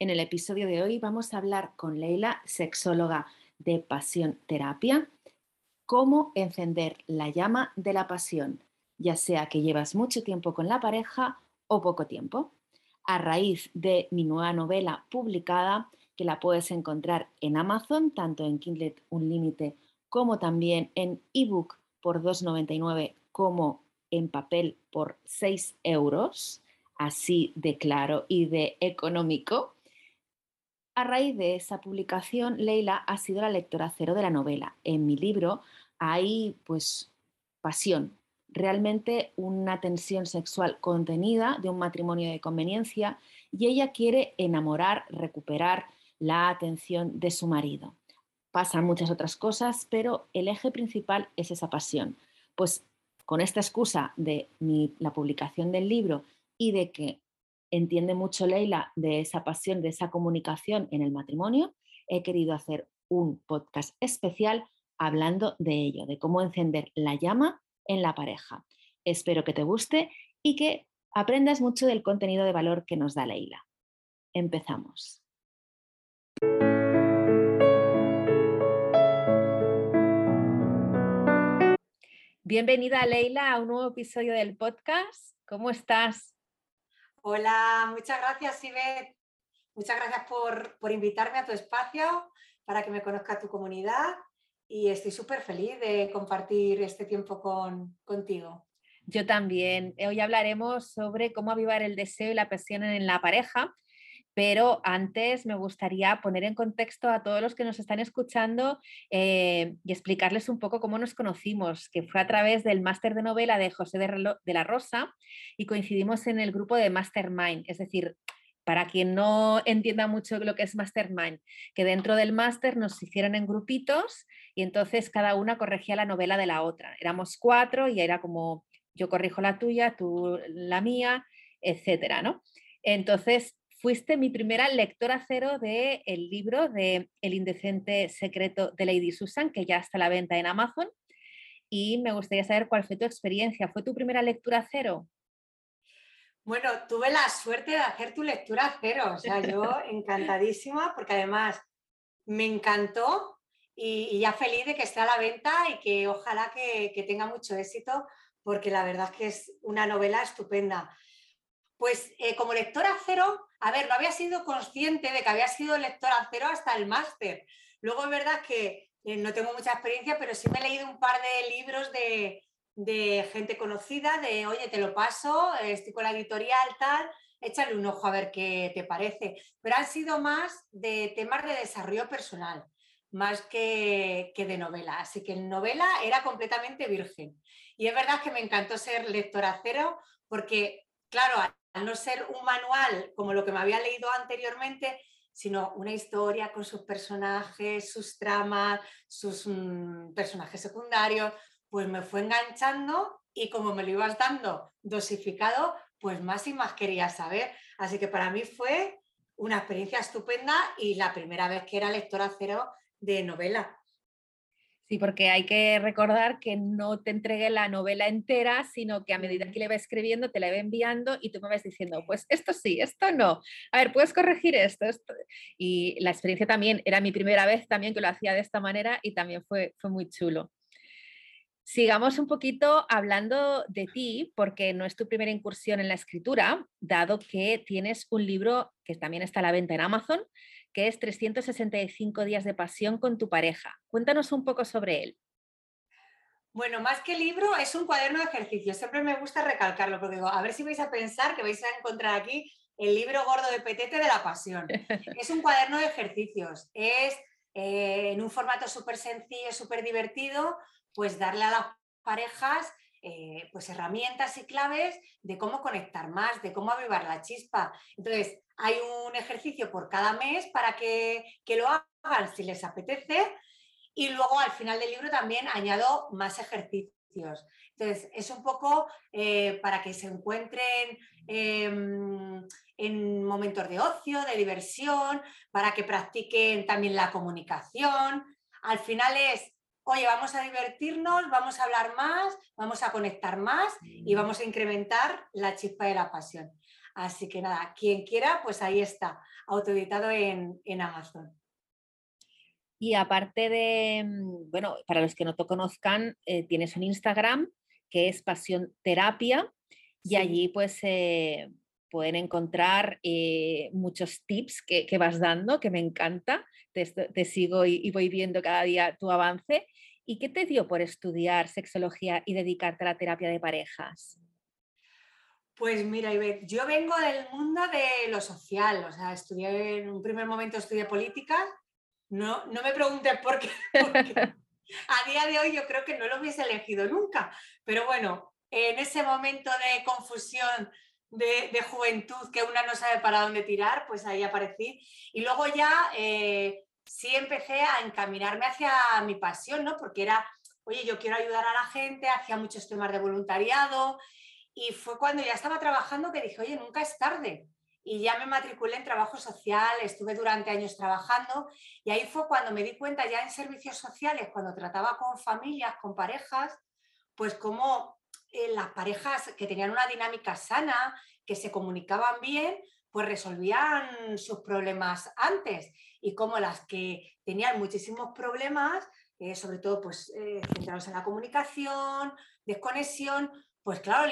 En el episodio de hoy vamos a hablar con Leila, sexóloga de Pasión Terapia, cómo encender la llama de la pasión, ya sea que llevas mucho tiempo con la pareja o poco tiempo. A raíz de mi nueva novela publicada, que la puedes encontrar en Amazon, tanto en Kindle Unlimited como también en ebook por 2,99 como en papel por 6 euros, así de claro y de económico. A raíz de esa publicación, Leila ha sido la lectora cero de la novela. En mi libro hay pues pasión, realmente una tensión sexual contenida de un matrimonio de conveniencia y ella quiere enamorar, recuperar la atención de su marido. Pasan muchas otras cosas, pero el eje principal es esa pasión. Pues con esta excusa de la publicación del libro y de que entiende mucho Leila de esa pasión, de esa comunicación en el matrimonio, he querido hacer un podcast especial hablando de ello, de cómo encender la llama en la pareja. Espero que te guste y que aprendas mucho del contenido de valor que nos da Leila. Empezamos. Bienvenida Leila a un nuevo episodio del podcast. ¿Cómo estás? Hola, muchas gracias Ivette. Muchas gracias por, por invitarme a tu espacio para que me conozca tu comunidad y estoy súper feliz de compartir este tiempo con, contigo. Yo también. Hoy hablaremos sobre cómo avivar el deseo y la pasión en la pareja pero antes me gustaría poner en contexto a todos los que nos están escuchando eh, y explicarles un poco cómo nos conocimos, que fue a través del máster de novela de José de la Rosa y coincidimos en el grupo de Mastermind, es decir, para quien no entienda mucho lo que es Mastermind, que dentro del máster nos hicieron en grupitos y entonces cada una corregía la novela de la otra. Éramos cuatro y era como yo corrijo la tuya, tú la mía, etcétera, ¿no? Entonces, fuiste mi primera lectora cero del el libro de El indecente secreto de Lady Susan, que ya está a la venta en Amazon. Y me gustaría saber cuál fue tu experiencia. ¿Fue tu primera lectura cero? Bueno, tuve la suerte de hacer tu lectura cero. O sea, yo encantadísima, porque además me encantó y, ya feliz de que esté a la venta y que ojalá que, que tenga mucho éxito, porque la verdad es que es una novela estupenda. Pues eh, como lectora cero, a ver, no había sido consciente de que había sido lectora cero hasta el máster. Luego es verdad que eh, no tengo mucha experiencia, pero sí me he leído un par de libros de, gente conocida, de oye, te lo paso, estoy con la editorial, tal, échale un ojo a ver qué te parece. Pero han sido más de temas de desarrollo personal, más que, que de novela. Así que en novela era completamente virgen. Y es verdad que me encantó ser lectora cero porque, claro, no ser un manual como lo que me había leído anteriormente, sino una historia con sus personajes, sus tramas, sus mm, personajes secundarios, pues me fue enganchando y como me lo ibas dando dosificado, pues más y más quería saber. Así que para mí fue una experiencia estupenda y la primera vez que era lectora cero de novela. Sí, porque hay que recordar que no te entregué la novela entera, sino que a medida que le va escribiendo, te la va enviando y tú me vas diciendo, pues esto sí, esto no. A ver, puedes corregir esto, Y la experiencia también era mi primera vez también que lo hacía de esta manera y también fue, fue muy chulo. Sigamos un poquito hablando de ti, porque no es tu primera incursión en la escritura, dado que tienes un libro que también está a la venta en Amazon, que es 365 días de pasión con tu pareja. Cuéntanos un poco sobre él. Bueno, más que libro, es un cuaderno de ejercicios. Siempre me gusta recalcarlo, porque digo, a ver si vais a pensar que vais a encontrar aquí el libro gordo de Petete de la pasión. es un cuaderno de ejercicios. Es eh, en un formato súper sencillo, súper divertido, pues darle a las parejas eh, pues herramientas y claves de cómo conectar más, de cómo avivar la chispa. Entonces, hay un ejercicio por cada mes para que, lo hagan si les apetece y luego al final del libro también añado más ejercicios. Entonces, es un poco eh, para que se encuentren em, en momentos de ocio, de diversión, para que practiquen también la comunicación. Al final es oye, vamos a divertirnos, vamos a hablar más, vamos a conectar más y mm. vamos a incrementar la chispa de la pasión. Así que nada, quien quiera, pues ahí está, autoeditado en, en Amazon. Y aparte de, mm, bueno, para los que no te conozcan, eh, tienes un Instagram que es Pasión Terapia y allí pues eh, pueden encontrar eh, muchos tips que, vas dando, que me encanta. Te, sigo y, voy viendo cada día tu avance. ¿Y qué te dio por estudiar sexología y dedicarte a la terapia de parejas? Pues mira, Ivette, yo vengo del mundo de lo social, o sea, estudié en un primer momento estudié política no, no me preguntes por qué, a día de hoy yo creo que no lo hubiese elegido nunca. Pero bueno, en ese momento de confusión de, juventud que una no sabe para dónde tirar, pues ahí aparecí. Y luego ya eh, sí empecé a encaminarme hacia mi pasión, ¿no? Porque era, oye, yo quiero ayudar a la gente, hacía muchos temas de voluntariado. Y fue cuando ya estaba trabajando que dije, oye, nunca es tarde y ya me matriculé en trabajo social, estuve durante años trabajando y ahí fue cuando me di cuenta ya en servicios sociales, cuando trataba con familias, con parejas, pues como eh, las parejas que tenían una dinámica sana, que se comunicaban bien, pues resolvían sus problemas antes y como las que tenían muchísimos problemas, eh, sobre todo pues eh, centrados en la comunicación, desconexión, pues claro,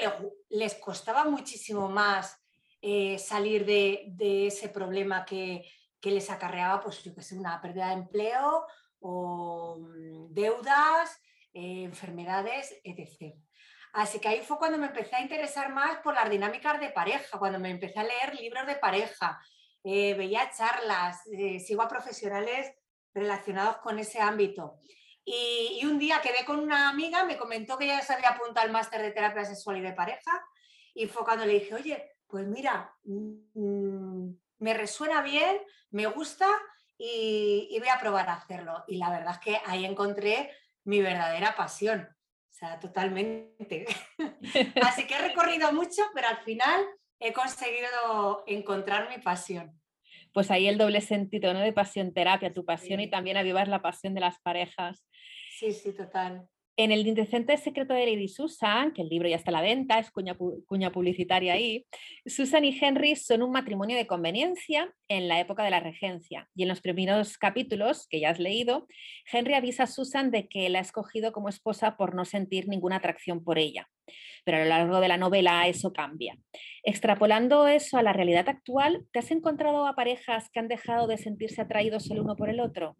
les costaba muchísimo más eh, salir de, ese problema que, les acarreaba, pues yo que sé, una pérdida de empleo o mm, deudas, eh, enfermedades, etc. Así que ahí fue cuando me empecé a interesar más por las dinámicas de pareja, cuando me empecé a leer libros de pareja, eh, veía charlas, sigo a profesionales relacionados con ese ámbito. Y, y, un día quedé con una amiga, me comentó que ya se había apuntado al máster de terapia sexual y de pareja, y fue cuando le dije, oye, pues mira, mm, me resuena bien, me gusta y, voy a probar a hacerlo. Y la verdad es que ahí encontré mi verdadera pasión, o sea, totalmente. Así que he recorrido mucho, pero al final he conseguido encontrar mi pasión. Pues ahí el doble sentido, ¿no? De pasión terapia, tu pasión y también avivar la pasión de las parejas. Sí, sí, total. En el indecente secreto de Lady Susan, que el libro ya está a la venta, es cuña, publicitaria ahí, Susan y Henry son un matrimonio de conveniencia en la época de la regencia. Y en los primeros capítulos que ya has leído, Henry avisa a Susan de que la ha escogido como esposa por no sentir ninguna atracción por ella. Pero a lo largo de la novela eso cambia. Extrapolando eso a la realidad actual, ¿te has encontrado a parejas que han dejado de sentirse atraídos el uno por el otro?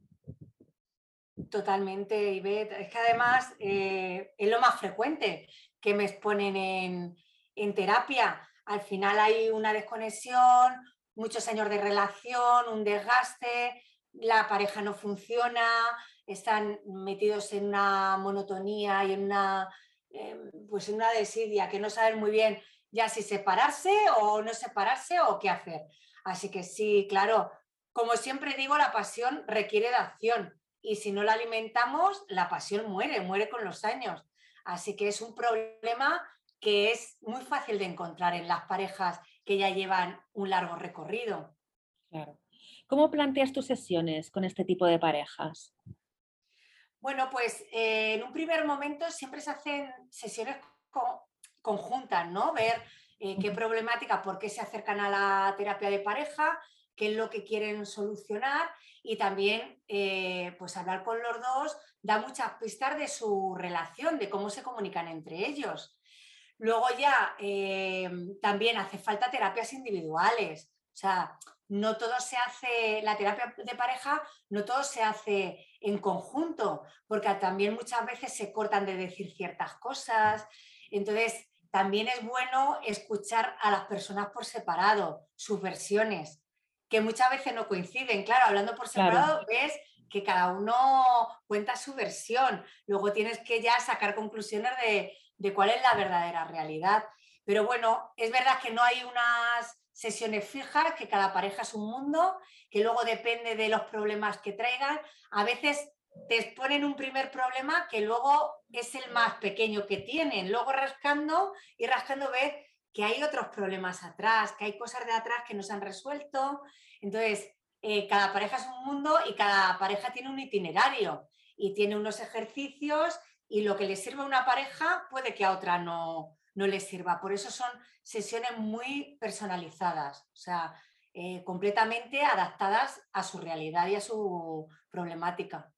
Totalmente, Ivette. Es que además eh, es lo más frecuente que me exponen en, terapia. Al final hay una desconexión, muchos años de relación, un desgaste, la pareja no funciona, están metidos en una monotonía y en una, em, pues en una desidia que no saben muy bien ya si separarse o no separarse o qué hacer. Así que sí, claro, como siempre digo, la pasión requiere de acción y si no la alimentamos, la pasión muere, muere con los años. Así que es un problema que es muy fácil de encontrar en las parejas que ya llevan un largo recorrido. Claro. ¿Cómo planteas tus sesiones con este tipo de parejas? Bueno, pues eh, en un primer momento siempre se hacen sesiones conjuntas, ¿no? Ver eh, qué problemática, por qué se acercan a la terapia de pareja, qué es lo que quieren solucionar y también eh, pues hablar con los dos da muchas pistas de su relación, de cómo se comunican entre ellos. Luego ya eh, también hace falta terapias individuales, o sea, no todo se hace, la terapia de pareja, no todo se hace en conjunto, porque también muchas veces se cortan de decir ciertas cosas. Entonces, también es bueno escuchar a las personas por separado, sus versiones, que muchas veces no coinciden. Claro, hablando por separado, ves que cada uno cuenta su versión. Luego tienes que ya sacar conclusiones de, de cuál es la verdadera realidad. Pero bueno, es verdad que no hay unas sesiones fijas, que cada pareja es un mundo, que luego depende de los problemas que traigan. A veces te exponen un primer problema que luego es el más pequeño que tienen. Luego rascando y rascando ves que hay otros problemas atrás, que hay cosas de atrás que no se han resuelto. Entonces, eh, cada pareja es un mundo y cada pareja tiene un itinerario y tiene unos ejercicios y lo que le sirve a una pareja puede que a otra no, no les sirva. Por eso son sesiones muy personalizadas, o sea, eh, completamente adaptadas a su realidad y a su problemática.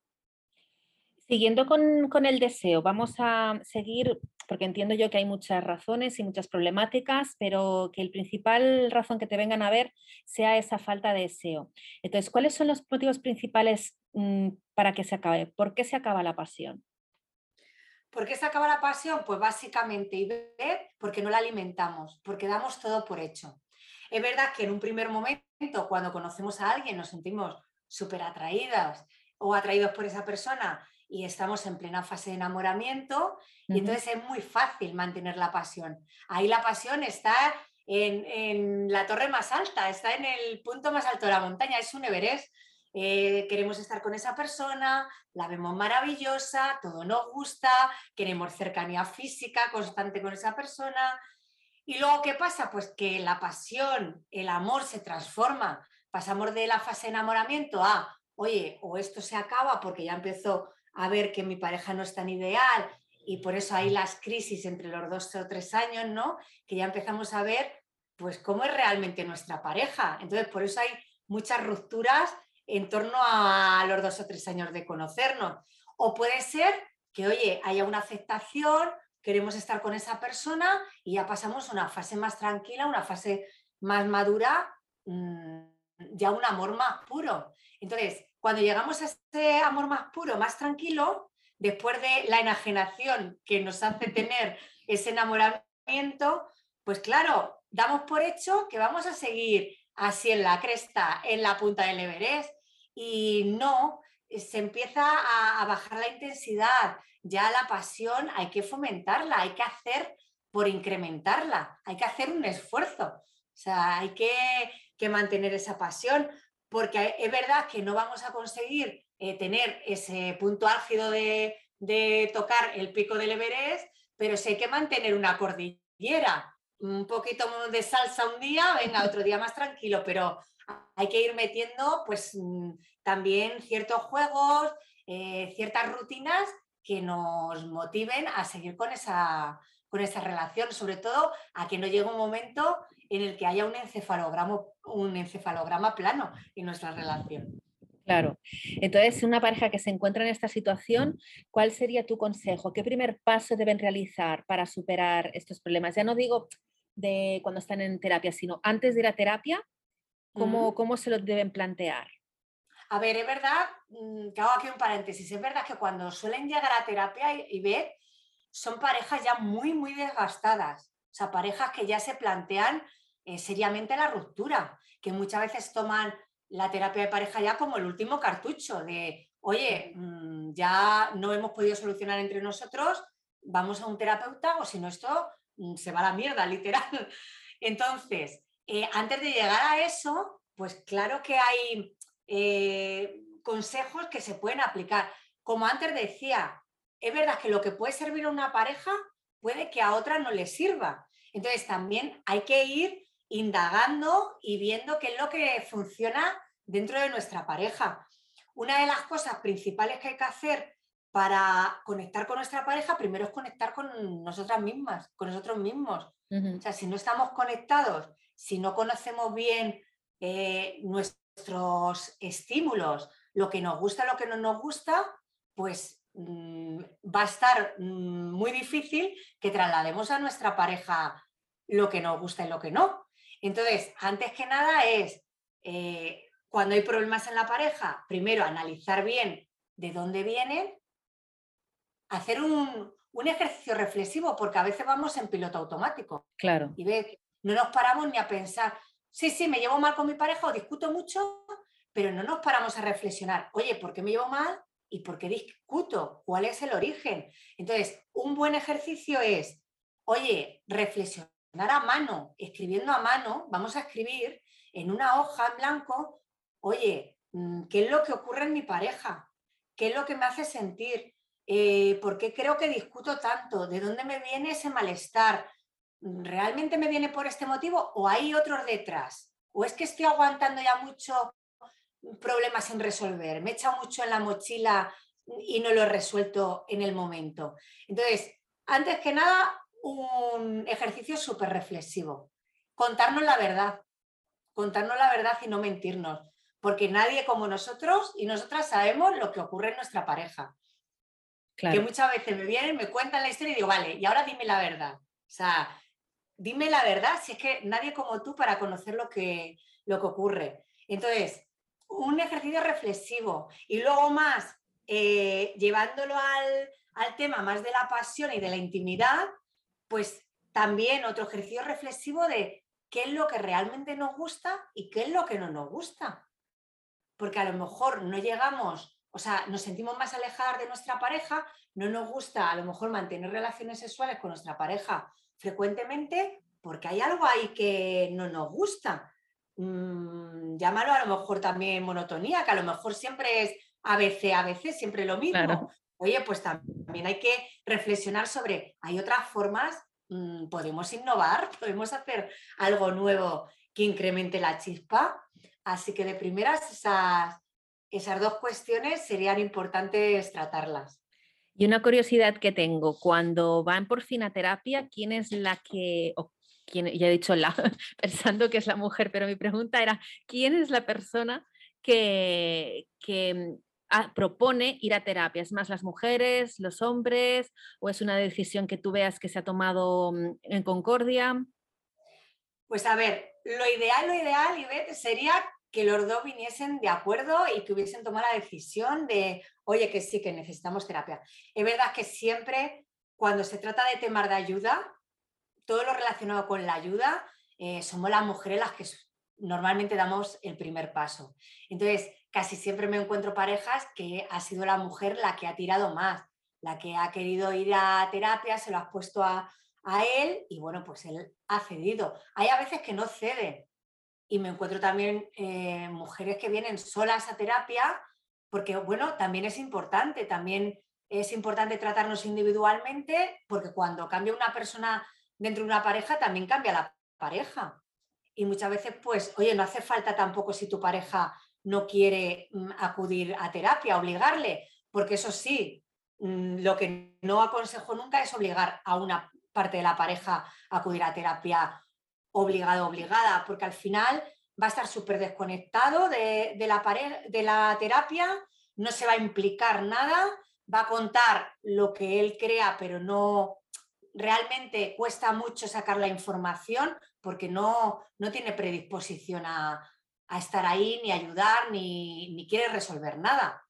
Siguiendo con, el deseo, vamos a seguir, porque entiendo yo que hay muchas razones y muchas problemáticas, pero que el principal razón que te vengan a ver sea esa falta de deseo. Entonces, ¿cuáles son los motivos principales mm, para que se acabe? ¿Por qué se acaba la pasión? ¿Por qué se acaba la pasión? Pues básicamente, y ver, porque no la alimentamos, porque damos todo por hecho. Es verdad que en un primer momento, cuando conocemos a alguien, nos sentimos súper atraídas o atraídos por esa persona y estamos en plena fase de enamoramiento y entonces es muy fácil mantener la pasión. Ahí la pasión está en, la torre más alta, está en el punto más alto de la montaña, es un Everest. Eh, queremos estar con esa persona, la vemos maravillosa, todo nos gusta, queremos cercanía física constante con esa persona. Y luego, ¿qué pasa? Pues que la pasión, el amor se transforma. Pasamos de la fase de enamoramiento a, oye, o esto se acaba porque ya empezó a ver que mi pareja no es tan ideal y por eso hay las crisis entre los dos o tres años, ¿no? Que ya empezamos a ver, pues, cómo es realmente nuestra pareja. Entonces, por eso hay muchas rupturas en torno a los dos o tres años de conocernos. O puede ser que, oye, haya una aceptación, queremos estar con esa persona y ya pasamos una fase más tranquila, una fase más madura, mm, ya un amor más puro. Entonces, cuando llegamos a ese amor más puro, más tranquilo, después de la enajenación que nos hace tener ese enamoramiento, pues claro, damos por hecho que vamos a seguir así en la cresta, en la punta del Everest, y no, se empieza a, bajar la intensidad, ya la pasión hay que fomentarla, hay que hacer por incrementarla, hay que hacer un esfuerzo, o sea, hay que, que mantener esa pasión, porque es verdad que no vamos a conseguir eh, tener ese punto álgido de, tocar el pico del Everest, pero sí hay que mantener una cordillera, un poquito de salsa un día, venga, otro día más tranquilo, pero hay que ir metiendo pues mm, también ciertos juegos, eh, ciertas rutinas que nos motiven a seguir con esa, con esa relación, sobre todo a que no llegue un momento en el que haya un encefalograma, un encefalograma plano en nuestra relación. Claro. Entonces, una pareja que se encuentra en esta situación, ¿cuál sería tu consejo? ¿Qué primer paso deben realizar para superar estos problemas? Ya no digo de cuando están en terapia, sino antes de ir a terapia, ¿cómo, cómo se lo deben plantear? A ver, es verdad, mm, que hago aquí un paréntesis, es verdad que cuando suelen llegar a terapia y ver, son parejas ya muy, muy desgastadas, o sea, parejas que ya se plantean eh, seriamente la ruptura, que muchas veces toman la terapia de pareja ya como el último cartucho de, oye, mm, ya no hemos podido solucionar entre nosotros, vamos a un terapeuta o si no esto mm, se va a la mierda, literal. Entonces, eh, antes de llegar a eso, pues claro que hay eh, consejos que se pueden aplicar. Como antes decía, es verdad que lo que puede servir a una pareja puede que a otra no le sirva. Entonces también hay que ir indagando y viendo qué es lo que funciona dentro de nuestra pareja. Una de las cosas principales que hay que hacer para conectar con nuestra pareja, primero es conectar con nosotras mismas, con nosotros mismos. O sea, si no estamos conectados, si no conocemos bien eh, nuestros estímulos, lo que nos gusta, lo que no nos gusta, pues va a estar mm, muy difícil que traslademos a nuestra pareja lo que nos gusta y lo que no. Entonces, antes que nada es, eh, cuando hay problemas en la pareja, primero analizar bien de dónde vienen, hacer un, ejercicio reflexivo, porque a veces vamos en piloto automático. Claro. Y ve, no nos paramos ni a pensar, sí, sí, me llevo mal con mi pareja o discuto mucho, pero no nos paramos a reflexionar, oye, ¿por qué me llevo mal? ¿Y por qué discuto? ¿Cuál es el origen? Entonces, un buen ejercicio es, oye, reflexionar a mano, escribiendo a mano, vamos a escribir en una hoja en blanco, oye, mm, ¿qué es lo que ocurre en mi pareja? ¿Qué es lo que me hace sentir? Eh, ¿Por qué creo que discuto tanto? ¿De dónde me viene ese malestar? ¿Realmente me viene por este motivo o hay otros detrás? ¿O es que estoy aguantando ya mucho problemas sin resolver? ¿Me he echado mucho en la mochila y no lo he resuelto en el momento? Entonces, antes que nada, un ejercicio súper reflexivo. Contarnos la verdad, contarnos la verdad y no mentirnos, porque nadie como nosotros y nosotras sabemos lo que ocurre en nuestra pareja. Que muchas veces me vienen, me cuentan la historia y digo, vale, y ahora dime la verdad. O sea, dime la verdad, si es que nadie como tú para conocer lo que, lo que ocurre. Entonces, un ejercicio reflexivo y luego más, eh, llevándolo al, al tema más de la pasión y de la intimidad, pues también otro ejercicio reflexivo de qué es lo que realmente nos gusta y qué es lo que no nos gusta. Porque a lo mejor no llegamos, o sea, nos sentimos más alejadas de nuestra pareja, no nos gusta a lo mejor mantener relaciones sexuales con nuestra pareja frecuentemente porque hay algo ahí que no nos gusta. Mm, llámalo a lo mejor también monotonía, que a lo mejor siempre es a veces, a veces, siempre lo mismo. Oye, pues también hay que reflexionar sobre, hay otras formas, mm, podemos innovar, podemos hacer algo nuevo que incremente la chispa. Así que de primeras esas, esas dos cuestiones serían importantes tratarlas. Y una curiosidad que tengo, cuando van por fin a terapia, ¿quién es la que, o quién, ya he dicho la, pensando que es la mujer, pero mi pregunta era, ¿quién es la persona que, que ah, propone ir a terapia? ¿Es más las mujeres, los hombres, o es una decisión que tú veas que se ha tomado mm, en concordia? Pues a ver, lo ideal, lo ideal, Ivette, sería que los dos viniesen de acuerdo y que hubiesen tomado la decisión de, oye, que sí, que necesitamos terapia. Es verdad que siempre cuando se trata de temas de ayuda, todo lo relacionado con la ayuda, eh, somos las mujeres las que normalmente damos el primer paso. Entonces, casi siempre me encuentro parejas que ha sido la mujer la que ha tirado más, la que ha querido ir a terapia, se lo ha puesto a, a él y bueno, pues él ha cedido. Hay a veces que no cede, y me encuentro también eh, mujeres que vienen solas a terapia, porque bueno, también es importante, también es importante tratarnos individualmente, porque cuando cambia una persona dentro de una pareja, también cambia la pareja. Y muchas veces, pues, oye, no hace falta tampoco si tu pareja no quiere mm, acudir a terapia, obligarle, porque eso sí, mm, lo que no aconsejo nunca es obligar a una parte de la pareja a acudir a terapia obligado, obligada, porque al final va a estar súper desconectado de, la de la terapia, no se va a implicar nada, va a contar lo que él crea, pero no realmente cuesta mucho sacar la información porque no, no tiene predisposición a, estar ahí, ni ayudar, ni, ni quiere resolver nada.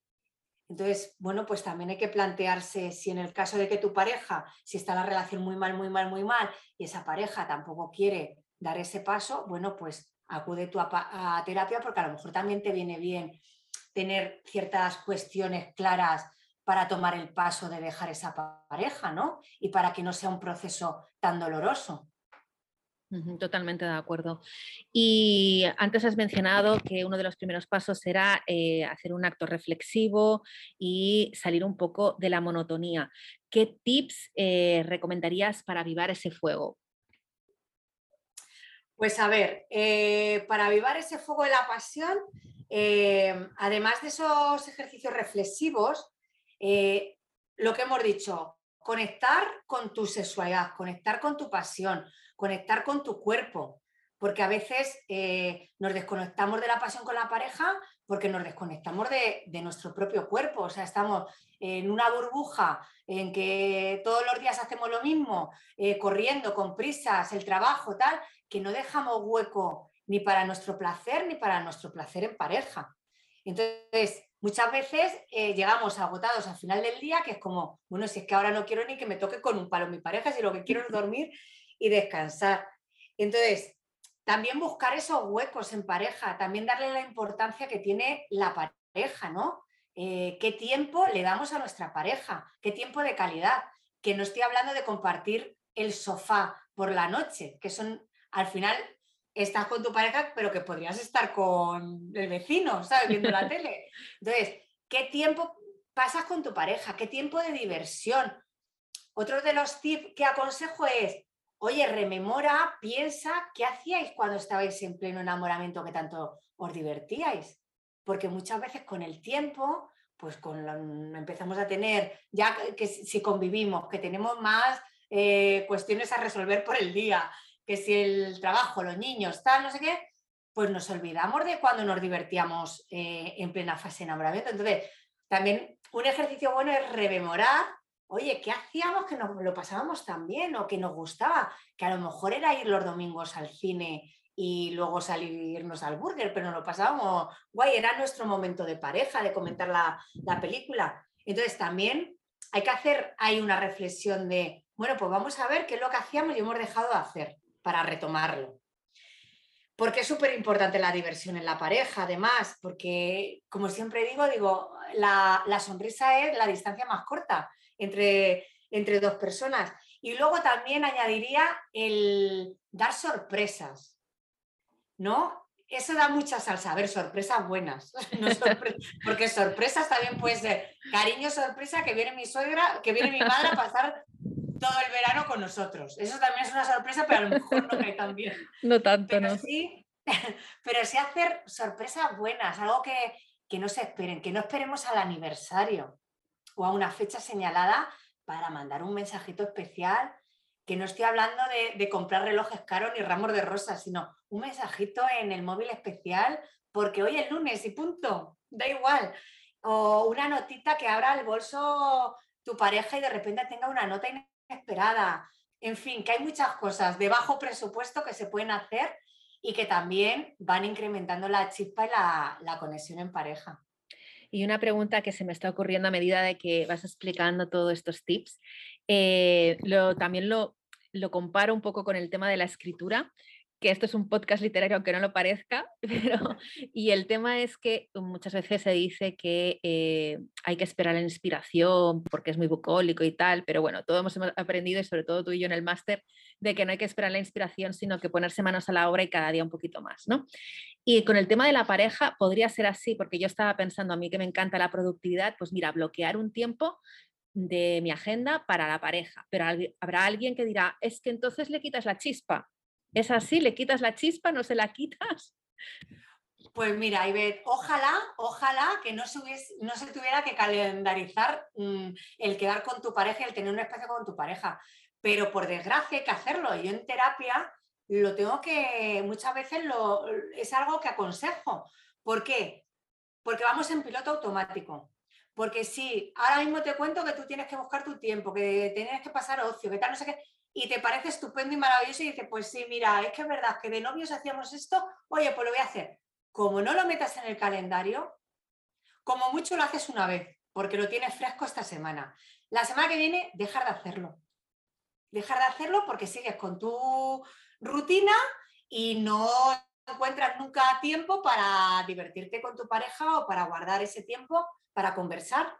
Entonces, bueno, pues también hay que plantearse si en el caso de que tu pareja, si está la relación muy mal, muy mal, muy mal, y esa pareja tampoco quiere dar ese paso, bueno, pues acude tú a, terapia porque a lo mejor también te viene bien tener ciertas cuestiones claras para tomar el paso de dejar esa pareja, ¿no? Y para que no sea un proceso tan doloroso. Totalmente de acuerdo. Y antes has mencionado que uno de los primeros pasos será eh, hacer un acto reflexivo y salir un poco de la monotonía. ¿Qué tips eh, recomendarías para avivar ese fuego? Pues a ver, eh, para avivar ese fuego de la pasión, además de esos ejercicios reflexivos, eh, lo que hemos dicho, conectar con tu sexualidad, conectar con tu pasión, conectar con tu cuerpo, porque a veces nos desconectamos de la pasión con la pareja porque nos desconectamos de, de, nuestro propio cuerpo, o sea, estamos en una burbuja en que todos los días hacemos lo mismo, corriendo con prisas, el trabajo, tal, que no dejamos hueco ni para nuestro placer ni para nuestro placer en pareja. Entonces, muchas veces eh, llegamos agotados al final del día, que es como, bueno, si es que ahora no quiero ni que me toque con un palo mi pareja, si lo que quiero es dormir y descansar. Entonces, también buscar esos huecos en pareja, también darle la importancia que tiene la pareja, ¿no? Eh, ¿Qué tiempo le damos a nuestra pareja? ¿Qué tiempo de calidad? Que no estoy hablando de compartir el sofá por la noche, que son al final estás con tu pareja, pero que podrías estar con el vecino, ¿sabes? Viendo la tele. Entonces, ¿qué tiempo pasas con tu pareja? ¿Qué tiempo de diversión? Otro de los tips que aconsejo es, oye, rememora, piensa, ¿qué hacíais cuando estabais en pleno enamoramiento que tanto os divertíais? Porque muchas veces con el tiempo, pues con empezamos a tener, ya que si convivimos, que tenemos más eh, cuestiones a resolver por el día, que si el trabajo, los niños, tal, no sé qué, pues nos olvidamos de cuando nos divertíamos eh, en plena fase de enamoramiento. Entonces, también un ejercicio bueno es rememorar, oye, ¿qué hacíamos que nos lo pasábamos tan bien o que nos gustaba? Que a lo mejor era ir los domingos al cine y luego salirnos al burger, pero nos lo pasábamos guay, era nuestro momento de pareja, de comentar la, la película. Entonces también hay que hacer ahí una reflexión de, bueno, pues vamos a ver qué es lo que hacíamos y hemos dejado de hacer para retomarlo. Porque es súper importante la diversión en la pareja, además, porque como siempre digo, digo, la, la, sonrisa es la distancia más corta entre, entre dos personas. Y luego también añadiría el dar sorpresas. ¿no? Eso da mucha salsa. A ver, sorpresas buenas. porque sorpresas también puede ser cariño, sorpresa, que viene mi suegra, que viene mi madre a pasar todo el verano con nosotros. Eso también es una sorpresa, pero a lo mejor no me tan bien. No tanto, pero ¿no? Sí, pero sí hacer sorpresas buenas, algo que, que no se esperen, que no esperemos al aniversario o a una fecha señalada para mandar un mensajito especial que no estoy hablando de, comprar relojes caros ni ramos de rosas, sino un mensajito en el móvil especial porque hoy es lunes y punto, da igual. O una notita que abra el bolso tu pareja y de repente tenga una nota inesperada. En fin, que hay muchas cosas de bajo presupuesto que se pueden hacer y que también van incrementando la chispa y la, conexión en pareja. Y una pregunta que se me está ocurriendo a medida de que vas explicando todos estos tips, eh, lo, también lo comparo un poco con el tema de la escritura, que esto es un podcast literario aunque no lo parezca, pero y el tema es que muchas veces se dice que eh, hay que esperar la inspiración porque es muy bucólico y tal, pero bueno, todos hemos aprendido y sobre todo tú y yo en el máster de que no hay que esperar la inspiración, sino que ponerse manos a la obra y cada día un poquito más, ¿no? Y con el tema de la pareja podría ser así, porque yo estaba pensando a mí que me encanta la productividad, pues mira, bloquear un tiempo de mi agenda para la pareja, pero habrá alguien que dirá, es que entonces le quitas la chispa. ¿Es así? ¿Le quitas la chispa? ¿No se la quitas? Pues mira, Ivette, ojalá, ojalá que no se, no se tuviera que calendarizar mm, el quedar con tu pareja el tener un espacio con tu pareja. Pero por desgracia hay que hacerlo. Yo en terapia lo tengo que, muchas veces lo, es algo que aconsejo. ¿Por qué? Porque vamos en piloto automático. Porque si ahora mismo te cuento que tú tienes que buscar tu tiempo, que tienes que pasar ocio, que tal, no sé qué, y te parece estupendo y maravilloso y dices, pues sí, mira, es que es verdad que de novios hacíamos esto, oye, pues lo voy a hacer. Como no lo metas en el calendario, como mucho lo haces una vez, porque lo tienes fresco esta semana. La semana que viene, dejar de hacerlo. Dejar de hacerlo porque sigues con tu rutina y no encuentras nunca tiempo para divertirte con tu pareja o para guardar ese tiempo para conversar,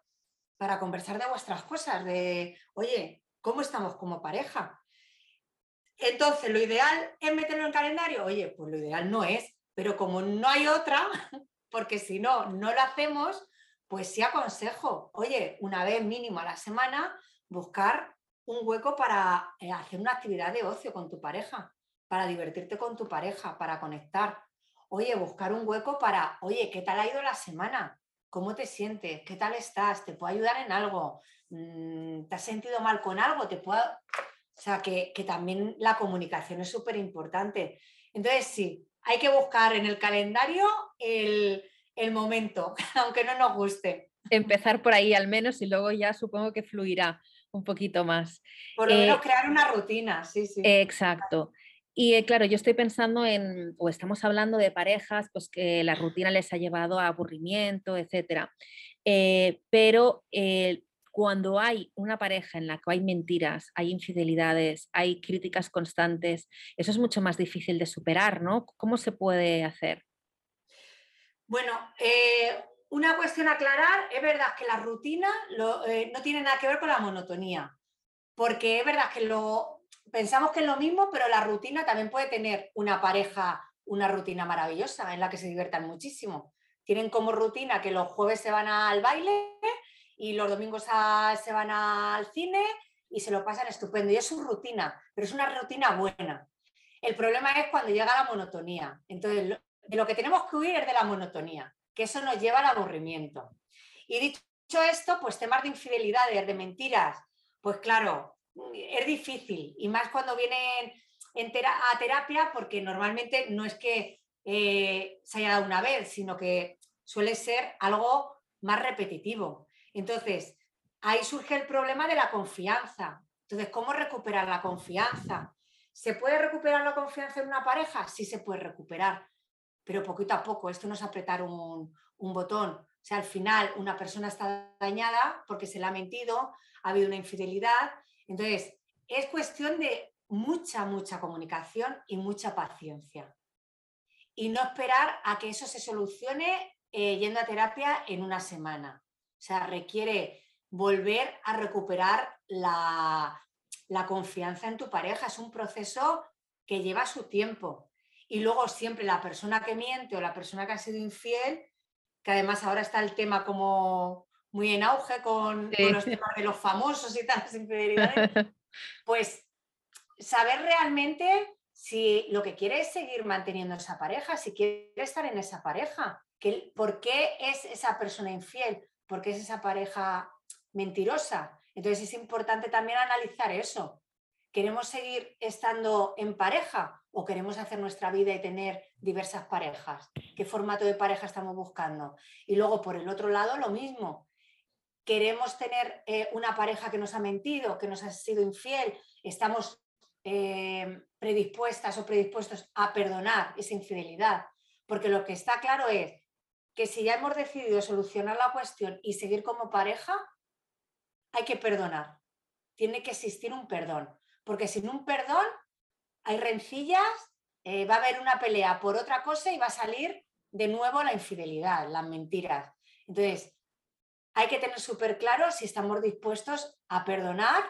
para conversar de vuestras cosas, de, oye, ¿cómo estamos como pareja? Entonces, ¿lo ideal es meterlo en calendario? Oye, pues lo ideal no es, pero como no hay otra, porque si no, no lo hacemos, pues sí aconsejo, oye, una vez mínimo a la semana, buscar un hueco para eh, hacer una actividad de ocio con tu pareja, para divertirte con tu pareja, para conectar. Oye, buscar un hueco para, oye, ¿qué tal ha ido la semana? ¿Cómo te sientes? ¿Qué tal estás? ¿Te puedo ayudar en algo? Mm, ¿Te has sentido mal con algo? ¿Te puedo... O sea, que, también la comunicación es súper importante. Entonces, sí, hay que buscar en el calendario el, momento, aunque no nos guste. Empezar por ahí al menos y luego ya supongo que fluirá un poquito más. Por lo menos eh, crear una rutina, sí, sí. Exacto. Y eh, claro, yo estoy pensando en, o estamos hablando de parejas, pues que la rutina les ha llevado a aburrimiento, etcétera. Eh, pero cuando hay una pareja en la que hay mentiras, hay infidelidades, hay críticas constantes, eso es mucho más difícil de superar, ¿no? ¿Cómo se puede hacer? Bueno, una cuestión a aclarar, es verdad que la rutina no tiene nada que ver con la monotonía, porque es verdad que lo, pensamos que es lo mismo, pero la rutina también puede tener una pareja, una rutina maravillosa en la que se diviertan muchísimo. Tienen como rutina que los jueves se van al baile y los domingos se van al cine y se lo pasan estupendo. Y es su rutina, pero es una rutina buena. El problema es cuando llega la monotonía. Entonces, de lo que tenemos que huir es de la monotonía, que eso nos lleva al aburrimiento. Y dicho esto, pues temas de infidelidades, de mentiras, pues claro, es difícil, y más cuando vienen a terapia, porque normalmente no es que eh, se haya dado una vez, sino que suele ser algo más repetitivo. Entonces, ahí surge el problema de la confianza. Entonces, ¿cómo recuperar la confianza? ¿Se puede recuperar la confianza en una pareja? Sí se puede recuperar, pero poquito a poco. Esto no es apretar un, botón. O sea, al final una persona está dañada porque se le ha mentido, ha habido una infidelidad. Entonces, es cuestión de mucha, mucha comunicación y mucha paciencia. Y no esperar a que eso se solucione eh, yendo a terapia en una semana. O sea, requiere volver a recuperar la, la confianza en tu pareja. Es un proceso que lleva su tiempo. Y luego siempre la persona que miente o la persona que ha sido infiel, que además ahora está el tema como muy en auge con, los temas de los famosos y tal, las infidelidades, pues saber realmente si lo que quiere es seguir manteniendo esa pareja, si quiere estar en esa pareja, que, por qué es esa persona infiel, por qué es esa pareja mentirosa. Entonces es importante también analizar eso. ¿Queremos seguir estando en pareja o queremos hacer nuestra vida y tener diversas parejas? ¿Qué formato de pareja estamos buscando? Y luego, por el otro lado, lo mismo. ¿Queremos tener eh, una pareja que nos ha mentido, que nos ha sido infiel? ¿Estamos eh, predispuestas o predispuestos a perdonar esa infidelidad. Porque lo que está claro es que si ya hemos decidido solucionar la cuestión y seguir como pareja, hay que perdonar. Tiene que existir un perdón. Porque sin un perdón hay rencillas, eh, va a haber una pelea por otra cosa y va a salir de nuevo la infidelidad, las mentiras. Entonces, hay que tener súper claro si estamos dispuestos a perdonar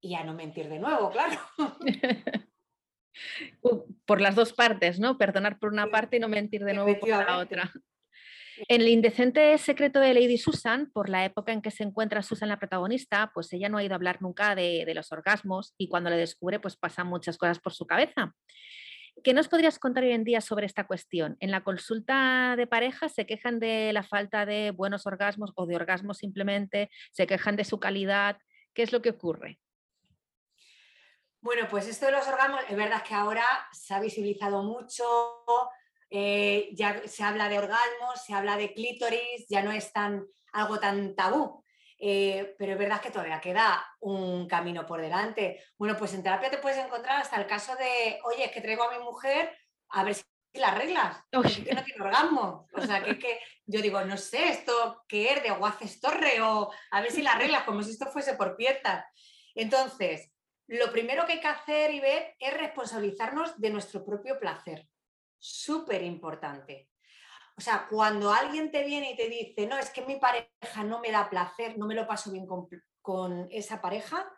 y a no mentir de nuevo, claro. por las dos partes, ¿no? Perdonar por una parte y no mentir de nuevo por la otra. En el indecente secreto de Lady Susan, por la época en que se encuentra Susan la protagonista, pues ella no ha ido a hablar nunca de, los orgasmos y cuando le descubre, pues pasan muchas cosas por su cabeza. ¿Qué nos podrías contar hoy en día sobre esta cuestión? En la consulta de pareja se quejan de la falta de buenos orgasmos o de orgasmos simplemente, se quejan de su calidad. ¿Qué es lo que ocurre? Bueno, pues esto de los orgasmos, es verdad que ahora se ha visibilizado mucho, eh, ya se habla de orgasmos, se habla de clítoris, ya no es tan, algo tan tabú. Eh, pero es verdad que todavía queda un camino por delante. Bueno, pues en terapia te puedes encontrar hasta el caso de, oye, es que traigo a mi mujer a ver si las reglas, que no tiene orgasmo. O sea, que, que yo digo, no sé, esto qué es de Guaces Torre o a ver si las reglas, como si esto fuese por piezas. Entonces, lo primero que hay que hacer y ver es responsabilizarnos de nuestro propio placer. Súper importante. O sea, cuando alguien te viene y te dice, no, es que mi pareja no me da placer, no me lo paso bien con, esa pareja,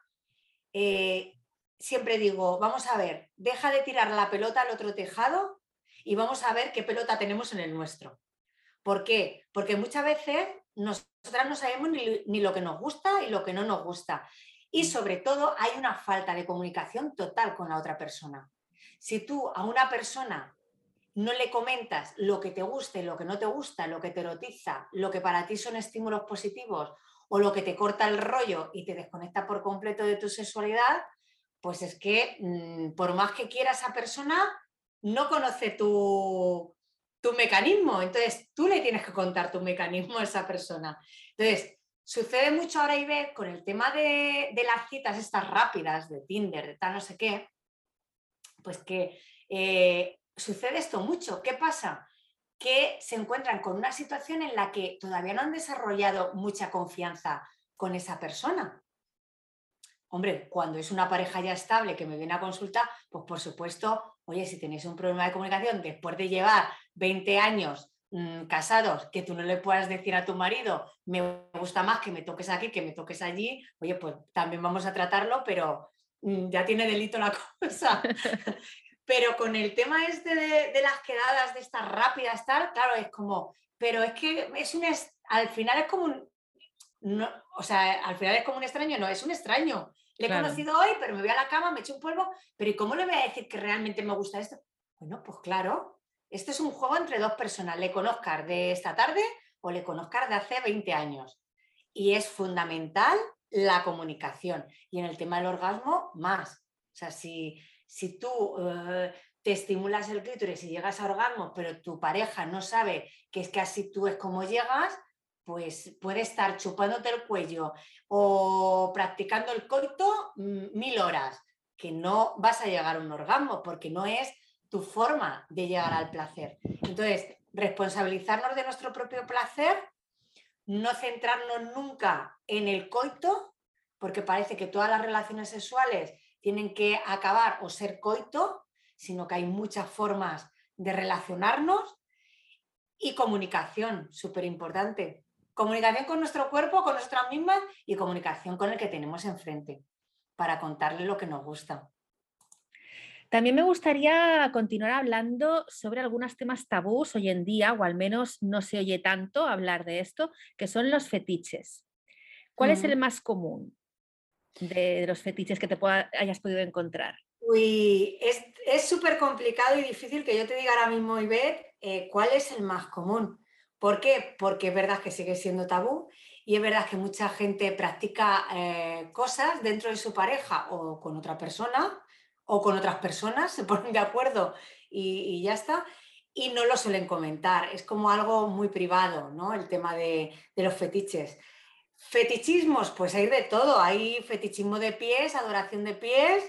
eh, siempre digo, vamos a ver, deja de tirar la pelota al otro tejado y vamos a ver qué pelota tenemos en el nuestro. ¿Por qué? Porque muchas veces nosotras no sabemos ni lo que nos gusta y lo que no nos gusta. Y sobre todo hay una falta de comunicación total con la otra persona. Si tú a una persona no le comentas lo que te gusta y lo que no te gusta, lo que te erotiza, lo que para ti son estímulos positivos o lo que te corta el rollo y te desconecta por completo de tu sexualidad, pues es que mm, por más que quiera esa persona, no conoce tu, tu mecanismo. Entonces tú le tienes que contar tu mecanismo a esa persona. Entonces, Sucede mucho ahora y ve con el tema de, las citas estas rápidas de Tinder, de tal no sé qué, pues que eh, sucede esto mucho. ¿Qué pasa? Que se encuentran con una situación en la que todavía no han desarrollado mucha confianza con esa persona. Hombre, cuando es una pareja ya estable que me viene a consultar, pues por supuesto, oye, si tenéis un problema de comunicación después de llevar 20 años Mm, casados que tú no le puedas decir a tu marido, me gusta más que me toques aquí, que me toques allí, oye, pues también vamos a tratarlo, pero mm, ya tiene delito la cosa. Pero con el tema este de, las quedadas, de estas rápidas, tal, claro, es como, pero es que es un, al final es como un, no, o sea, al final es como un extraño, no, es un extraño. Le he conocido hoy, pero me voy a la cama, me echo un polvo, pero ¿y cómo le voy a decir que realmente me gusta esto? Bueno, pues claro, este es un juego entre dos personas, le conozcas de esta tarde o le conozcas de hace 20 años. Y es fundamental la comunicación. Y en el tema del orgasmo, más. O sea, si, si tú eh, te estimulas el clítoris y llegas a orgasmo, pero tu pareja no sabe que es que así tú es como llegas, pues puede estar chupándote el cuello o practicando el coito mm, mil horas, que no vas a llegar a un orgasmo porque no es tu forma de llegar al placer. Entonces, responsabilizarnos de nuestro propio placer, no centrarnos nunca en el coito, porque parece que todas las relaciones sexuales tienen que acabar o ser coito, sino que hay muchas formas de relacionarnos y comunicación, súper importante. Comunicación con nuestro cuerpo, con nuestras mismas y comunicación con el que tenemos enfrente para contarle lo que nos gusta. También me gustaría continuar hablando sobre algunos temas tabús hoy en día, o al menos no se oye tanto hablar de esto, que son los fetiches. ¿Cuál es el más común de los fetiches que te hayas podido encontrar? Es súper complicado y difícil que yo te diga ahora mismo, Ivette, eh, cuál es el más común. ¿Por qué? Porque es verdad que sigue siendo tabú y es verdad que mucha gente practica eh, cosas dentro de su pareja o con otra persona o con otras personas, se ponen de acuerdo y, ya está, y no lo suelen comentar. Es como algo muy privado, ¿no? El tema de, de los fetiches. Fetichismos, pues hay de todo. Hay fetichismo de pies, adoración de pies,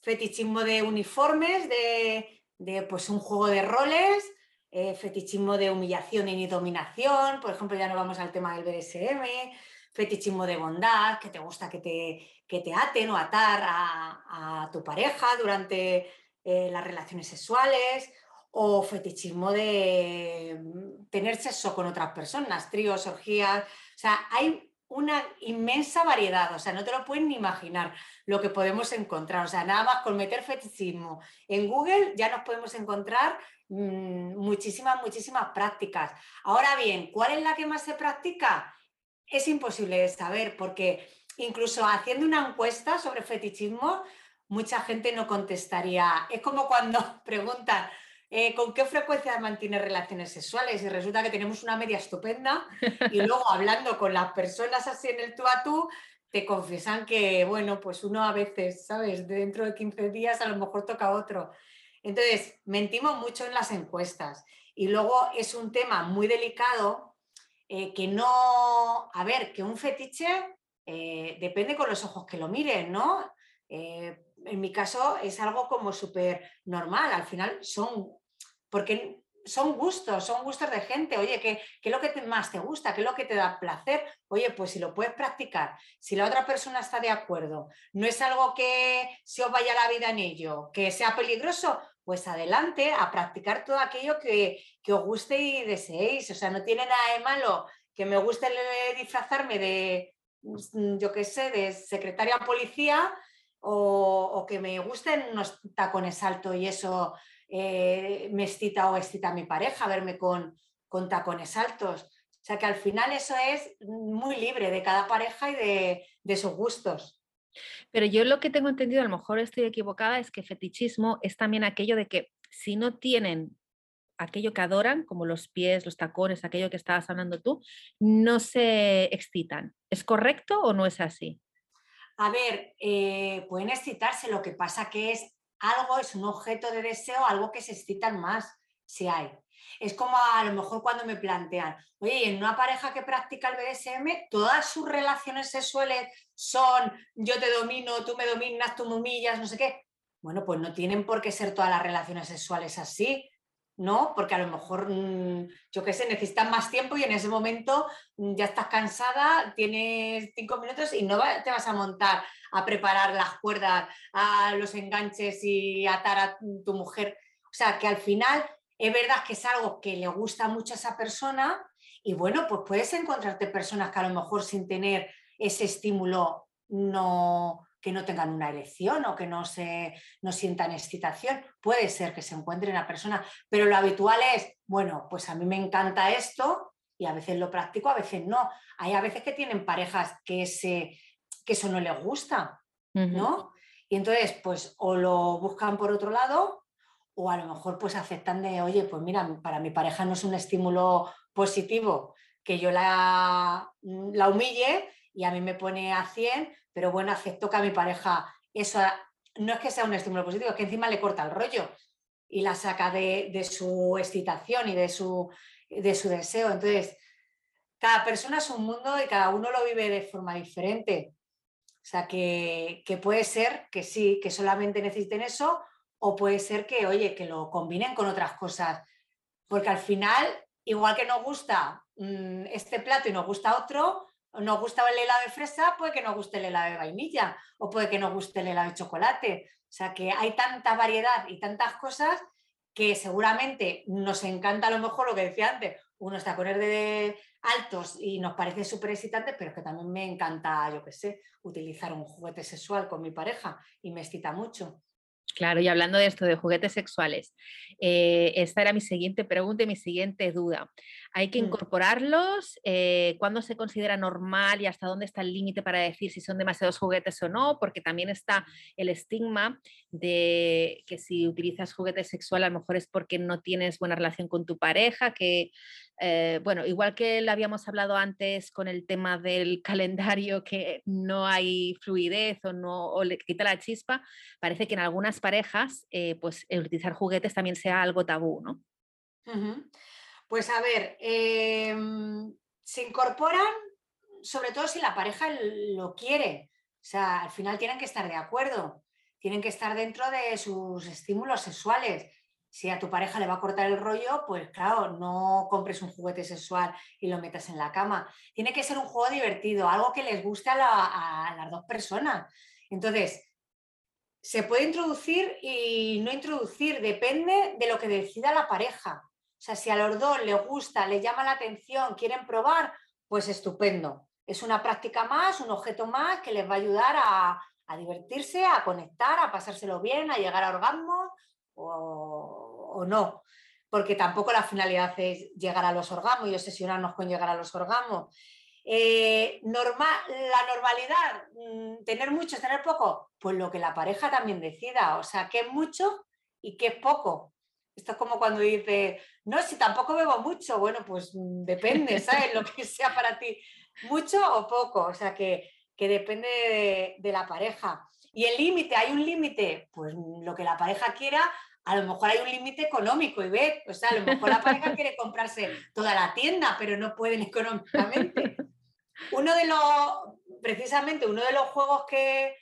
fetichismo de uniformes, de, pues un juego de roles, eh, fetichismo de humillación y dominación, por ejemplo, ya no vamos al tema del BDSM, fetichismo de bondad, que te gusta que te, que te aten o atar a, tu pareja durante eh, las relaciones sexuales, o fetichismo de mm, tener sexo con otras personas, tríos, orgías, o sea, hay una inmensa variedad, o sea, no te lo puedes ni imaginar lo que podemos encontrar, o sea, nada más con meter fetichismo en Google ya nos podemos encontrar mm, muchísimas, muchísimas prácticas. Ahora bien, ¿cuál es la que más se practica? Es imposible de saber porque incluso haciendo una encuesta sobre fetichismo, mucha gente no contestaría. Es como cuando preguntan, eh, ¿con qué frecuencia mantiene relaciones sexuales? Y resulta que tenemos una media estupenda y luego hablando con las personas así en el tú a tú, te confiesan que, bueno, pues uno a veces, ¿sabes? Dentro de 15 días a lo mejor toca otro. Entonces, mentimos mucho en las encuestas y luego es un tema muy delicado eh, que no, a ver, que un fetiche eh, depende con los ojos que lo miren, ¿no? en mi caso es algo como súper normal, al final son porque son gustos, son gustos de gente. Oye, ¿qué, es lo que más te gusta? ¿Qué es lo que te da placer? Oye, pues si lo puedes practicar, si la otra persona está de acuerdo, no es algo que se os vaya la vida en ello, que sea peligroso, pues adelante a practicar todo aquello que, os guste y deseéis. O sea, no tiene nada de malo que me guste disfrazarme de, mm, yo qué sé, de secretaria policía o, o que me gusten unos tacones altos y eso eh, me excita o excita a mi pareja verme con, con tacones altos. O sea que al final eso es muy libre de cada pareja y de, de sus gustos. Pero yo lo que tengo entendido, a lo mejor estoy equivocada, es que fetichismo es también aquello de que si no tienen aquello que adoran, como los pies, los tacones, aquello que estabas hablando tú, no se excitan. ¿Es correcto o no es así? A ver, eh, pueden excitarse, lo que pasa que es algo es un objeto de deseo, algo que se excitan más, si hay. Es como a lo mejor cuando me plantean, oye, en una pareja que practica el BDSM, todas sus relaciones sexuales son yo te domino, tú me dominas, tú me humillas, no sé qué. Bueno, pues no tienen por qué ser todas las relaciones sexuales así. ¿no? Porque a lo mejor, mm, yo qué sé, necesitas más tiempo y en ese momento mm, ya estás cansada, tienes cinco minutos y no te vas a montar a preparar las cuerdas, a los enganches y atar a tu mujer. O sea, que al final es verdad que es algo que le gusta mucho a esa persona y bueno, pues puedes encontrarte personas que a lo mejor sin tener ese estímulo no, que no tengan una erección o que no, se, no sientan excitación. Puede ser que se encuentren a personas, pero lo habitual es, bueno, pues a mí me encanta esto y a veces lo practico, a veces no. Hay a veces que tienen parejas que, ese, que eso no les gusta, ¿no? Y entonces, pues o lo buscan por otro lado o a lo mejor pues aceptan de, oye, pues mira, para mi pareja no es un estímulo positivo que yo la, la humille y a mí me pone a 100, pero bueno, acepto que a mi pareja eso no es que sea un estímulo positivo, es que encima le corta el rollo y la saca de, su excitación y de su, de su deseo. Entonces, cada persona es un mundo y cada uno lo vive de forma diferente. O sea, que, puede ser que sí, que solamente necesiten eso, o puede ser que, oye, que lo combinen con otras cosas. Porque al final, igual que nos gusta mm, este plato y nos gusta otro, nos gusta el helado de fresa, puede que nos guste el helado de vainilla, o puede que nos guste el helado de chocolate. O sea que hay tanta variedad y tantas cosas que seguramente nos encanta a lo mejor lo que decía antes, unos tacones de altos y nos parece súper excitante, pero que también me encanta, yo qué sé, utilizar un juguete sexual con mi pareja y me excita mucho. Claro, y hablando de esto, de juguetes sexuales, eh, esta era mi siguiente pregunta y mi siguiente duda. ¿Hay que mm. incorporarlos? Eh, ¿Cuándo se considera normal y hasta dónde está el límite para decir si son demasiados juguetes o no? Porque también está el estigma de que si utilizas juguetes sexuales a lo mejor es porque no tienes buena relación con tu pareja, que eh, bueno, igual que lo habíamos hablado antes con el tema del calendario, que no hay fluidez o, no, le quita la chispa, parece que en algunas parejas, eh, pues utilizar juguetes también sea algo tabú, ¿no? Pues a ver, em, se incorporan sobre todo si la pareja lo quiere. O sea, al final tienen que estar de acuerdo, tienen que estar dentro de sus estímulos sexuales si a tu pareja le va a cortar el rollo, pues claro, no compres un juguete sexual y lo metas en la cama. Tiene que ser un juego divertido, algo que les guste a, las dos personas. Entonces, se puede introducir y no introducir, depende de lo que decida la pareja. O sea, si a los dos les gusta, les llama la atención, quieren probar, pues estupendo. Es una práctica más, un objeto más que les va a ayudar a, a divertirse, a conectar, a pasárselo bien, a llegar a orgasmos o, no, porque tampoco la finalidad es llegar a los orgasmos y obsesionarnos con llegar a los orgasmos. Eh, la normalidad, mm, tener mucho, tener poco, pues lo que la pareja también decida, o sea, qué es mucho y qué es poco. Esto es como cuando dice, no, si tampoco bebo mucho, bueno, pues mm, depende, ¿sabes? Lo que sea para ti, mucho o poco, o sea, que, depende de, de la pareja. Y el límite, ¿hay un límite? Pues lo que la pareja quiera, a lo mejor hay un límite económico y ve, o sea, a lo mejor la pareja quiere comprarse toda la tienda, pero no pueden económicamente. Uno de los, precisamente uno de los juegos que,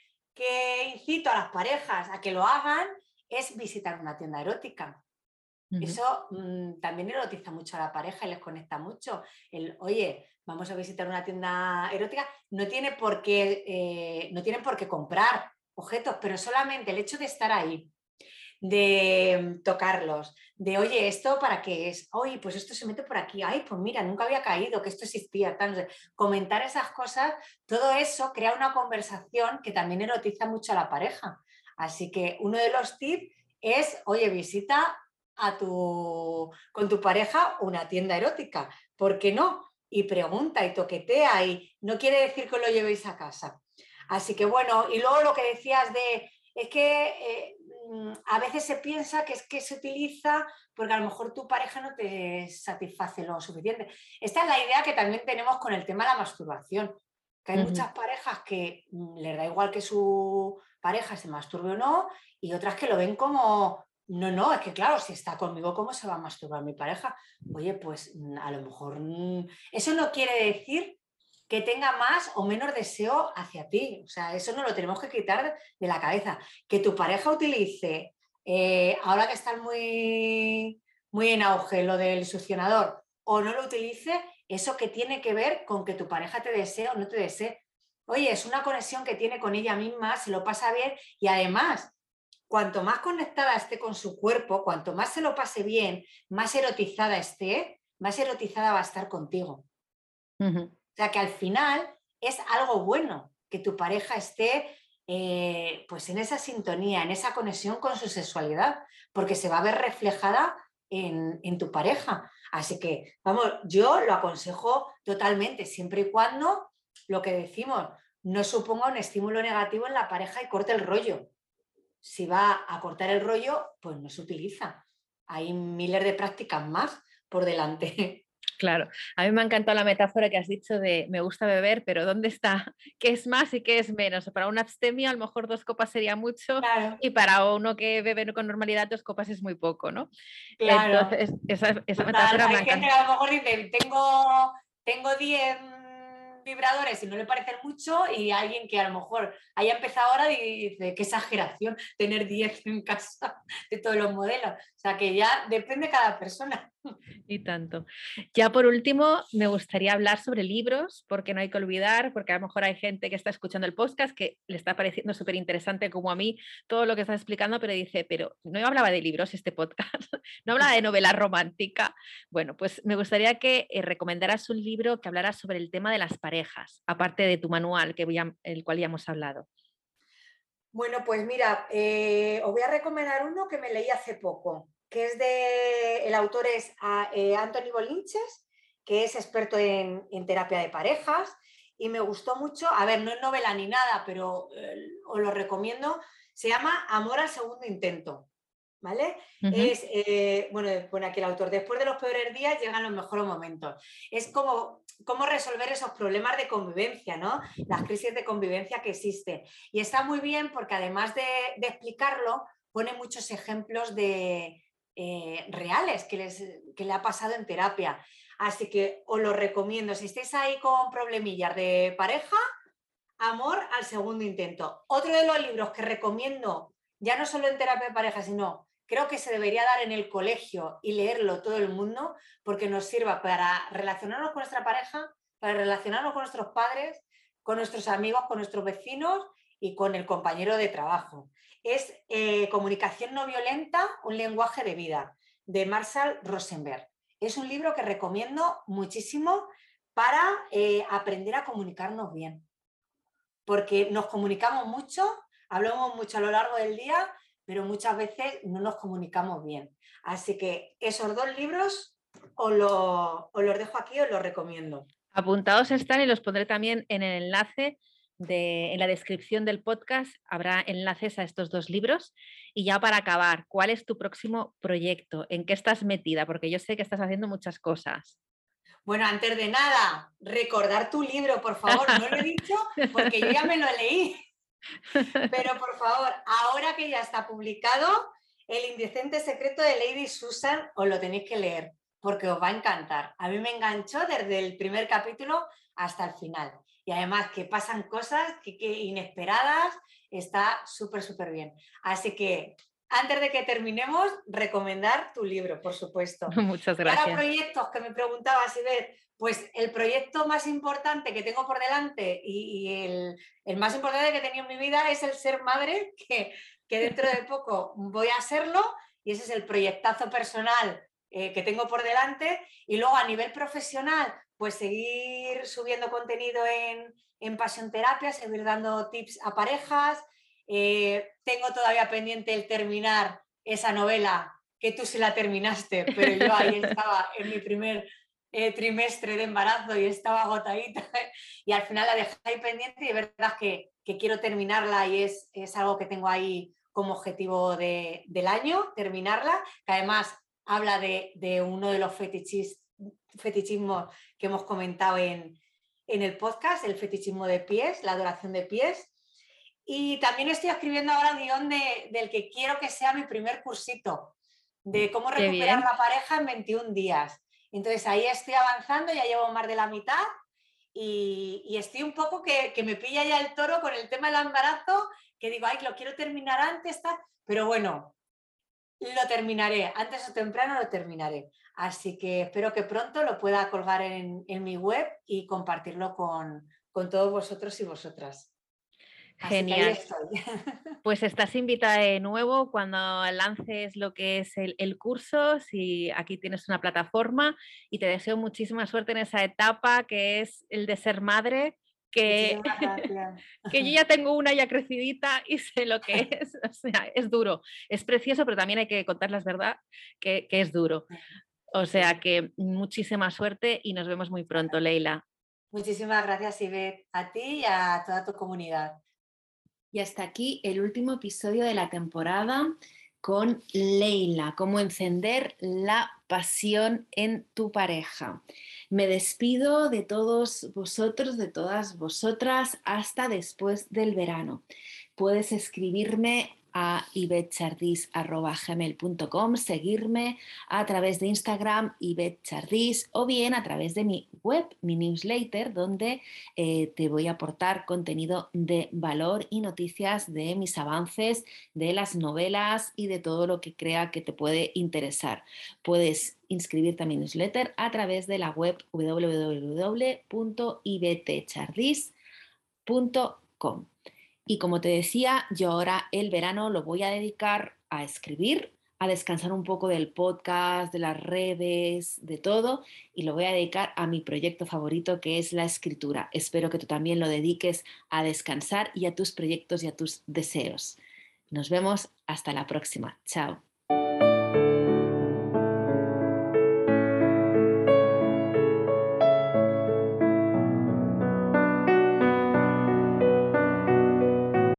incito a las parejas a que lo hagan es visitar una tienda erótica. Eso mm, también erotiza mucho a la pareja y les conecta mucho. El, oye, vamos a visitar una tienda erótica, no, tiene por qué, eh, no tienen por qué comprar, objetos, pero solamente el hecho de estar ahí, de tocarlos, de oye, ¿esto para qué es? Oye, pues esto se mete por aquí, ay, pues mira, nunca había caído que esto existía, comentar esas cosas, todo eso crea una conversación que también erotiza mucho a la pareja. Así que uno de los tips es, oye, visita a tu, con tu pareja una tienda erótica, ¿por qué no? Y pregunta y toquetea y no quiere decir que lo llevéis a casa. Así que bueno, y luego lo que decías de, es que eh, mm, a veces se piensa que es que se utiliza porque a lo mejor tu pareja no te satisface lo suficiente. Esta es la idea que también tenemos con el tema de la masturbación, que hay muchas parejas que mm, les da igual que su pareja se masturbe o no, y otras que lo ven como, no, no, es que claro, si está conmigo, ¿cómo se va a masturbar mi pareja? Oye, pues mm, a lo mejor eso no quiere decir que tenga más o menos deseo hacia ti. O sea, eso no lo tenemos que quitar de la cabeza. Que tu pareja utilice, eh, ahora que está muy, muy en auge lo del succionador, o no lo utilice, eso que tiene que ver con que tu pareja te desee o no te desee. Oye, es una conexión que tiene con ella misma, se lo pasa bien y además, cuanto más conectada esté con su cuerpo, cuanto más se lo pase bien, más erotizada esté, más erotizada va a estar contigo. O sea que al final es algo bueno que tu pareja esté eh, pues en esa sintonía, en esa conexión con su sexualidad, porque se va a ver reflejada en, tu pareja. Así que, vamos, yo lo aconsejo totalmente, siempre y cuando lo que decimos no suponga un estímulo negativo en la pareja y corte el rollo. Si va a cortar el rollo, pues no se utiliza. Hay miles de prácticas más por delante. Claro, a mí me ha encantado la metáfora que has dicho de me gusta beber, pero ¿dónde está? ¿Qué es más y qué es menos? Para un abstemio a lo mejor dos copas sería mucho y para uno que bebe con normalidad dos copas es muy poco, ¿no? Claro. Entonces, esa, esa metáfora me encanta. a lo mejor dice, tengo, tengo 10 vibradores y no le parecen mucho y alguien que a lo mejor haya empezado ahora y dice, qué exageración tener 10 en casa de todos los modelos. O sea que ya depende de cada persona. Y tanto. Ya por último, me gustaría hablar sobre libros, porque no hay que olvidar, porque a lo mejor hay gente que está escuchando el podcast que le está pareciendo súper interesante como a mí todo lo que estás explicando, pero dice, pero no hablaba de libros este podcast, no hablaba de novela romántica. Bueno, pues me gustaría que eh, recomendaras un libro que hablara sobre el tema de las parejas, aparte de tu manual, que el cual ya hemos hablado. Bueno, pues mira, eh, os voy a recomendar uno que me leí hace poco, que es de, el autor es ah, eh, Anthony Bolinches, que es experto en, terapia de parejas y me gustó mucho, a ver, no es novela ni nada, pero eh, os lo recomiendo, se llama Amor al segundo intento. ¿Vale? Es, eh, bueno, pone aquí el autor, después de los peores días llegan los mejores momentos. Es como cómo resolver esos problemas de convivencia, ¿no? Las crisis de convivencia que existen. Y está muy bien porque además de explicarlo, pone muchos ejemplos de, eh, reales que, les, le ha pasado en terapia. Así que os lo recomiendo. Si estáis ahí con problemillas de pareja, amor al segundo intento. Otro de los libros que recomiendo, ya no solo en terapia de pareja, sino creo que se debería dar en el colegio y leerlo todo el mundo, porque nos sirva para relacionarnos con nuestra pareja, para relacionarnos con nuestros padres, con nuestros amigos, con nuestros vecinos y con el compañero de trabajo es eh, Comunicación no violenta, un lenguaje de vida, de Marshall Rosenberg. Es un libro que recomiendo muchísimo para eh, aprender a comunicarnos bien, porque nos comunicamos mucho, hablamos mucho a lo largo del día, pero muchas veces no nos comunicamos bien. Así que esos dos libros os, los dejo aquí, os los recomiendo. Apuntados están y los pondré también en el enlace en la descripción del podcast habrá enlaces a estos dos libros. Y ya para acabar, ¿cuál es tu próximo proyecto? ¿En qué estás metida? Porque yo sé que estás haciendo muchas cosas. Bueno, antes de nada, recordar tu libro, por favor. No lo he dicho porque yo ya me lo leí. Pero por favor, ahora que ya está publicado, El indecente secreto de Lady Susan, os lo tenéis que leer porque os va a encantar. A mí me enganchó desde el primer capítulo hasta el final y además que pasan cosas que, inesperadas, está súper, súper bien. Así que antes de que terminemos, recomendar tu libro, por supuesto. Muchas gracias. Para proyectos que me preguntabas, ver pues el proyecto más importante que tengo por delante y, el, más importante que he tenido en mi vida es el ser madre, que, que dentro de poco voy a serlo, y ese es el proyectazo personal eh, que tengo por delante. Y luego a nivel profesional, pues seguir subiendo contenido en, en Pasión Terapia, seguir dando tips a parejas. Eh, tengo todavía pendiente el terminar esa novela que tú sí la terminaste, pero yo ahí estaba en mi primer eh, trimestre de embarazo y estaba agotadita y al final la dejé ahí pendiente y de verdad que, quiero terminarla y es, es, algo que tengo ahí como objetivo del año, terminarla, que además habla de, de uno de los fetichis, fetichismo que hemos comentado en, el podcast, el fetichismo de pies, la adoración de pies. Y también estoy escribiendo ahora guion de, del que quiero que sea mi primer cursito, de cómo recuperar la pareja en 21 días. Entonces ahí estoy avanzando, ya llevo más de la mitad y, estoy un poco que, me pilla ya el toro con el tema del embarazo, que digo, ay, lo quiero terminar antes, pero bueno, lo terminaré, antes o temprano lo terminaré. Así que espero que pronto lo pueda colgar en, mi web y compartirlo con, todos vosotros y vosotras. Genial. Pues estás invitada de nuevo cuando lances lo que es el, curso, si aquí tienes una plataforma y te deseo muchísima suerte en esa etapa que es el de ser madre, que, que yo ya tengo una ya crecidita y sé lo que es. O sea, es duro, es precioso, pero también hay que contar las verdad que, que es duro. O sea que muchísima suerte y nos vemos muy pronto, Leila. Muchísimas gracias, Ivette, a ti y a toda tu comunidad. Y hasta aquí el último episodio de la temporada. con Leila, cómo encender la pasión en tu pareja. Me despido de todos vosotros, de todas vosotras, hasta después del verano. Puedes escribirme a ibetchardis.gmail.com, seguirme a través de Instagram ibetchardis o bien a través de mi web, mi newsletter, donde eh, te voy a aportar contenido de valor y noticias de mis avances, de las novelas y de todo lo que crea que te puede interesar. Puedes inscribirte a mi newsletter a través de la web www.ibetchardis.com. Y como te decía, yo ahora el verano lo voy a dedicar a escribir, a descansar un poco del podcast, de las redes, de todo, y lo voy a dedicar a mi proyecto favorito que es la escritura. Espero que tú también lo dediques a descansar y a tus proyectos y a tus deseos. Nos vemos hasta la próxima. Chao.